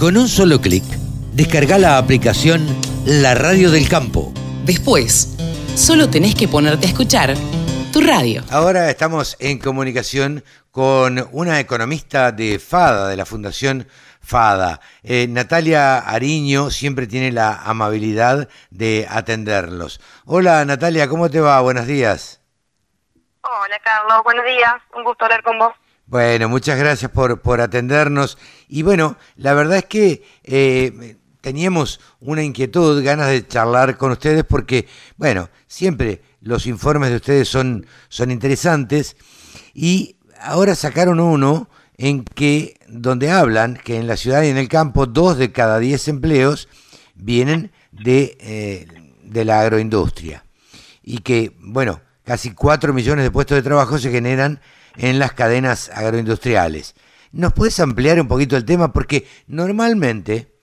Con un solo clic, descarga la aplicación La Radio del Campo. Después, solo tenés que ponerte a escuchar tu radio. Ahora estamos en comunicación con una economista de FADA, de la Fundación FADA. Eh, Natalia Ariño siempre tiene la amabilidad de atenderlos. Hola Natalia, ¿cómo te va? Buenos días. Hola Carlos, buenos días. Un gusto hablar con vos. Bueno, muchas gracias por, por atendernos. Y bueno, la verdad es que eh, teníamos una inquietud, ganas de charlar con ustedes porque, bueno, siempre los informes de ustedes son, son interesantes y ahora sacaron uno en que, donde hablan que en la ciudad y en el campo dos de cada diez empleos vienen de, eh, de la agroindustria y que, bueno, casi cuatro millones de puestos de trabajo se generan en las cadenas agroindustriales. ¿Nos puedes ampliar un poquito el tema? Porque normalmente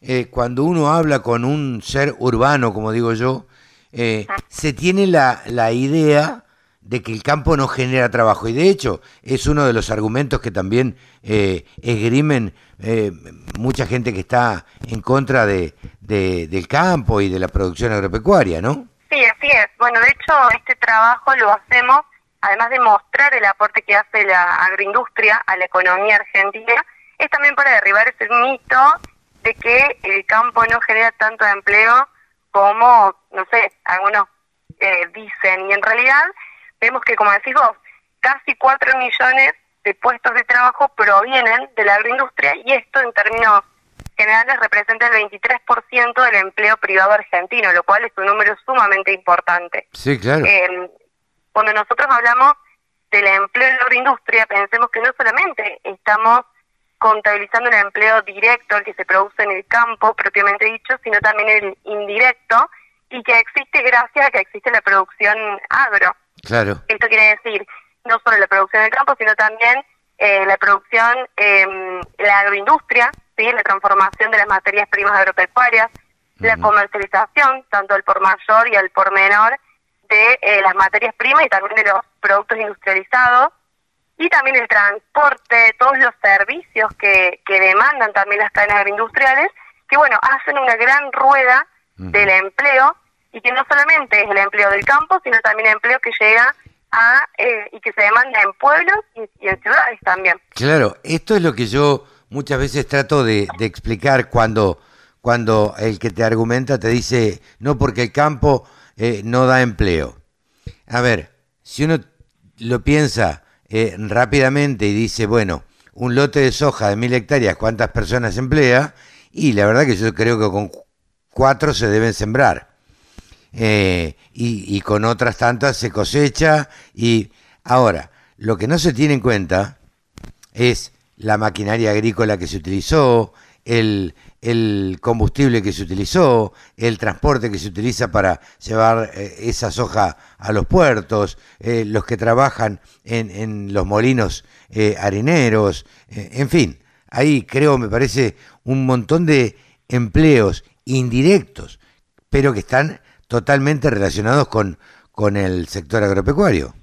eh, cuando uno habla con un ser urbano, como digo yo, eh, se tiene la, la, idea de que el campo no genera trabajo. Y de hecho, es uno de los argumentos que también eh, esgrimen mucha gente que está en contra de, del campo y de la producción agropecuaria, ¿no? Sí, así es. Bueno, de hecho, este trabajo lo hacemos además de mostrar el aporte que hace la agroindustria a la economía argentina, es también para derribar ese mito de que el campo no genera tanto empleo como, no sé, algunos eh, dicen. Y en realidad vemos que, como decís vos, casi 4 millones de puestos de trabajo provienen de la agroindustria y esto en términos generales representa el 23% del empleo privado argentino, lo cual es un número sumamente importante. Sí, claro. Eh, cuando nosotros hablamos del empleo en la agroindustria, pensemos que no solamente estamos contabilizando el empleo directo, el que se produce en el campo, propiamente dicho, sino también el indirecto, y que existe gracias a que existe la producción agro. Claro. Esto quiere decir no solo la producción del campo, sino también eh, la producción, eh, la agroindustria, ¿sí? la transformación de las materias primas agropecuarias, la comercialización, tanto al por mayor y al por menor, de eh, las materias primas y también de los productos industrializados y también el transporte, todos los servicios que, que demandan también las cadenas agroindustriales, que bueno, hacen una gran rueda del empleo y que no solamente es el empleo del campo, sino también el empleo que llega a eh, y que se demanda en pueblos y, en ciudades también. Claro, esto es lo que yo muchas veces trato de, de explicar cuando, cuando el que te argumenta te dice, no porque el campo eh, no da empleo. A ver, si uno lo piensa eh, rápidamente y dice, bueno, un lote de soja de mil hectáreas, ¿cuántas personas emplea? Y la verdad que yo creo que con cuatro se deben sembrar. Eh, y, y, con otras tantas se cosecha. Y ahora, lo que no se tiene en cuenta es la maquinaria agrícola que se utilizó, el, el combustible que se utilizó, el transporte que se utiliza para llevar eh, esa soja a los puertos, eh, los que trabajan en, en los molinos eh, harineros, en fin, ahí creo, me parece, un montón de empleos indirectos, pero que están totalmente relacionados con, con el sector agropecuario.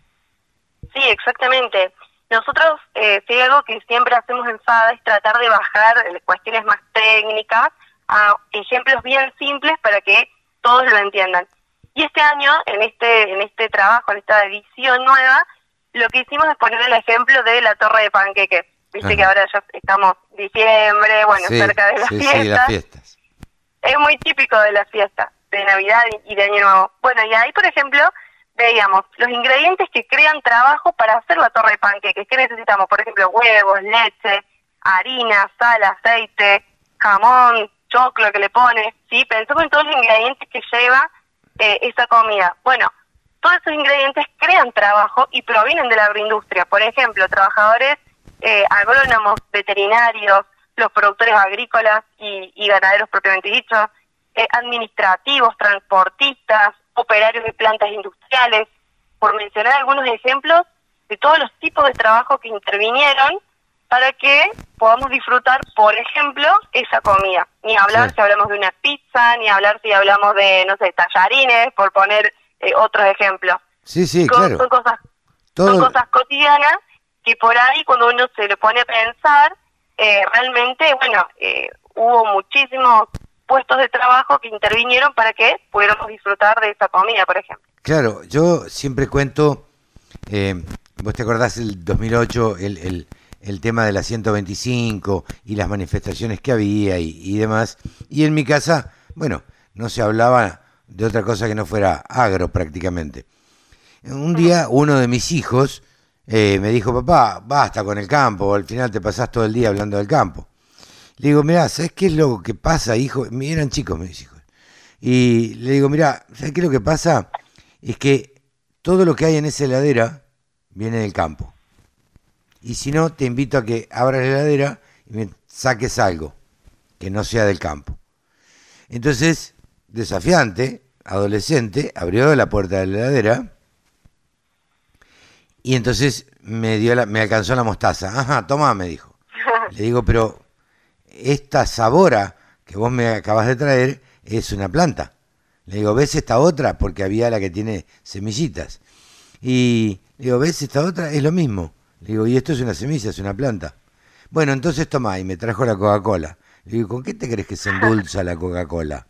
Sí, exactamente. Nosotros, eh, si algo que siempre hacemos en FADA es tratar de bajar cuestiones más técnicas a ejemplos bien simples para que todos lo entiendan. Y este año, en este, en este trabajo, en esta edición nueva, lo que hicimos es poner el ejemplo de la torre de panqueques. Viste que ahora ya estamos diciembre, bueno, cerca de las, fiestas. las fiestas. Es muy típico de las fiestas, de Navidad y de Año Nuevo. Bueno, y ahí, por ejemplo, veíamos los ingredientes que crean trabajo para hacer la torre de panqueques. ¿Qué necesitamos? Por ejemplo, huevos, leche, harina, sal, aceite, jamón, choclo que le pone. ¿sí? Pensemos en todos los ingredientes que lleva eh, esa comida. Bueno, todos esos ingredientes crean trabajo y provienen de la agroindustria. Por ejemplo, trabajadores eh, agrónomos, veterinarios, los productores agrícolas y, ganaderos propiamente dichos, eh, administrativos, transportistas, operarios de plantas industriales, por mencionar algunos ejemplos de todos los tipos de trabajo que intervinieron para que podamos disfrutar, por ejemplo, esa comida. Ni hablar si hablamos de una pizza, ni hablar si hablamos de, no sé, tallarines, por poner eh, otros ejemplos. Sí, sí, claro. cosas, son cosas cotidianas que por ahí cuando uno se lo pone a pensar, eh, realmente, bueno, eh, hubo muchísimos puestos de trabajo que intervinieron para que pudiéramos disfrutar de esa comida, por ejemplo. Claro, yo siempre cuento, eh, vos te acordás el 2008, el, el, el tema de la 125 y las manifestaciones que había y, y demás, y en mi casa, bueno, no se hablaba de otra cosa que no fuera agro prácticamente. Un día uno de mis hijos eh, me dijo, papá, basta con el campo, al final te pasás todo el día hablando del campo. Le digo, mirá, ¿sabes qué es lo que pasa, hijo? Eran chicos mis hijos. Y le digo, mirá, ¿sabes qué es lo que pasa? Es que todo lo que hay en esa heladera viene del campo. Y si no, te invito a que abras la heladera y me saques algo que no sea del campo. Entonces, desafiante, adolescente, abrió la puerta de la heladera y entonces me dio la, me alcanzó la mostaza. Ajá, toma, me dijo. Le digo, pero esta sabora que vos me acabas de traer es una planta. Le digo, ¿ves esta otra? Porque había la que tiene semillitas. Y le digo, ¿ves esta otra? Es lo mismo. Le digo, y esto es una semilla, es una planta. Bueno, entonces toma, y me trajo la Coca-Cola. Le digo, ¿con qué te crees que se endulza la Coca-Cola?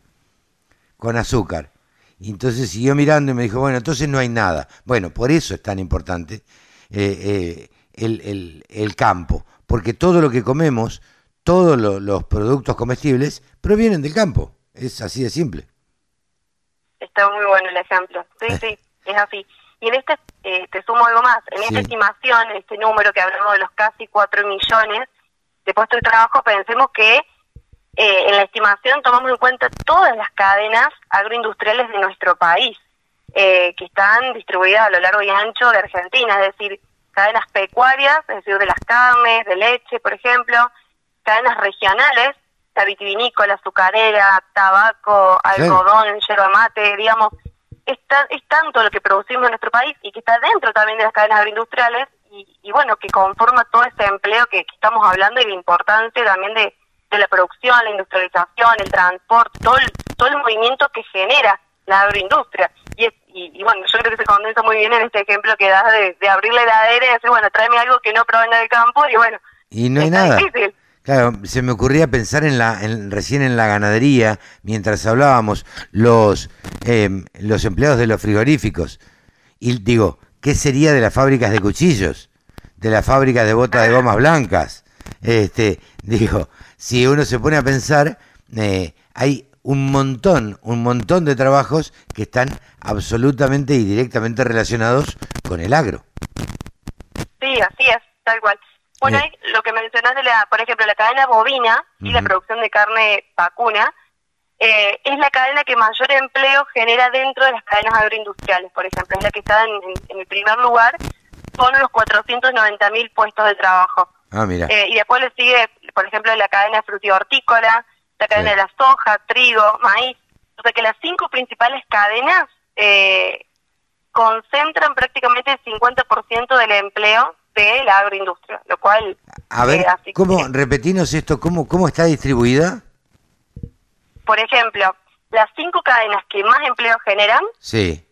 Con azúcar. Y entonces siguió mirando y me dijo, bueno, entonces no hay nada. Bueno, por eso es tan importante eh, eh, el, campo, porque todo lo que comemos, todos lo, los productos comestibles, provienen del campo. Es así de simple. Está muy bueno el ejemplo. Sí, sí, es así. Y en este, eh, te sumo algo más, en sí. esta estimación, este número que hablamos de los casi 4 millones de puestos de trabajo, pensemos que eh, en la estimación tomamos en cuenta todas las cadenas agroindustriales de nuestro país, eh, que están distribuidas a lo largo y ancho de Argentina, es decir, cadenas pecuarias, es decir, de las carnes, de leche, por ejemplo, cadenas regionales, la vitivinícola, azucarera, tabaco, algodón, sí. yerba mate, digamos, es, es tanto lo que producimos en nuestro país y que está dentro también de las cadenas agroindustriales y, y bueno, que conforma todo ese empleo que, que estamos hablando y la importancia también de de la producción, la industrialización, el transporte, todo el, todo el movimiento que genera la agroindustria. Y, es, y, y, bueno, yo creo que se condensa muy bien en este ejemplo que das de, de, abrir la heladera y decir, bueno, tráeme algo que no provenga del campo y bueno. Y no hay nada. Difícil. Claro, se me ocurría pensar en la, en, recién en la ganadería, mientras hablábamos, los, eh, los empleados de los frigoríficos. Y digo, ¿qué sería de las fábricas de cuchillos? De las fábricas de botas de gomas blancas. Este, digo, si uno se pone a pensar, eh, hay un montón, un montón de trabajos que están absolutamente y directamente relacionados con el agro. Sí, así es, tal cual. Bueno, eh. lo que mencionás de la, por ejemplo, la cadena bovina y uh -huh. la producción de carne vacuna, eh, es la cadena que mayor empleo genera dentro de las cadenas agroindustriales, por ejemplo, es la que está en, el primer lugar, con los 490 mil puestos de trabajo. Ah, mira. Eh, y después le sigue, por ejemplo, la cadena frutihortícola, la cadena sí. de la soja, trigo, maíz. O sea que las cinco principales cadenas eh, concentran prácticamente el 50% del empleo de la agroindustria, lo cual... A ver, eh, ¿cómo, que, repetinos esto, ¿cómo, ¿cómo está distribuida? Por ejemplo, las cinco cadenas que más empleo generan sí.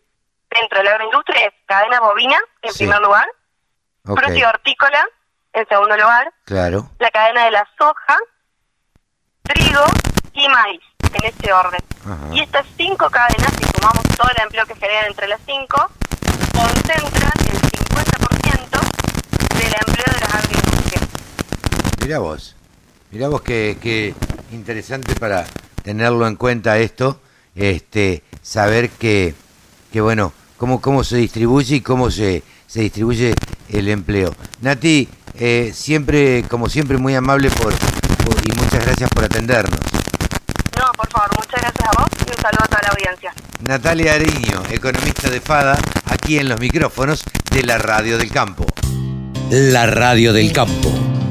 dentro de la agroindustria es cadena bovina, en sí. primer lugar, okay. frutihortícola, en segundo lugar. Claro. La cadena de la soja, trigo y maíz, en este orden. Ajá. Y estas cinco cadenas, si sumamos todo el empleo que generan entre las cinco, concentran el 50% del empleo de las agroindustrias. Mirá vos, mirá vos qué, qué interesante para tenerlo en cuenta esto, este, saber que, que bueno, cómo, cómo se distribuye y cómo se, se distribuye el empleo. Nati, eh, siempre, como siempre, muy amable por, por, y muchas gracias por atendernos. No, por favor, muchas gracias a vos y un saludo a toda la audiencia. Natalia Ariño, economista de FADA, aquí en los micrófonos de la Radio del Campo. La Radio del Campo.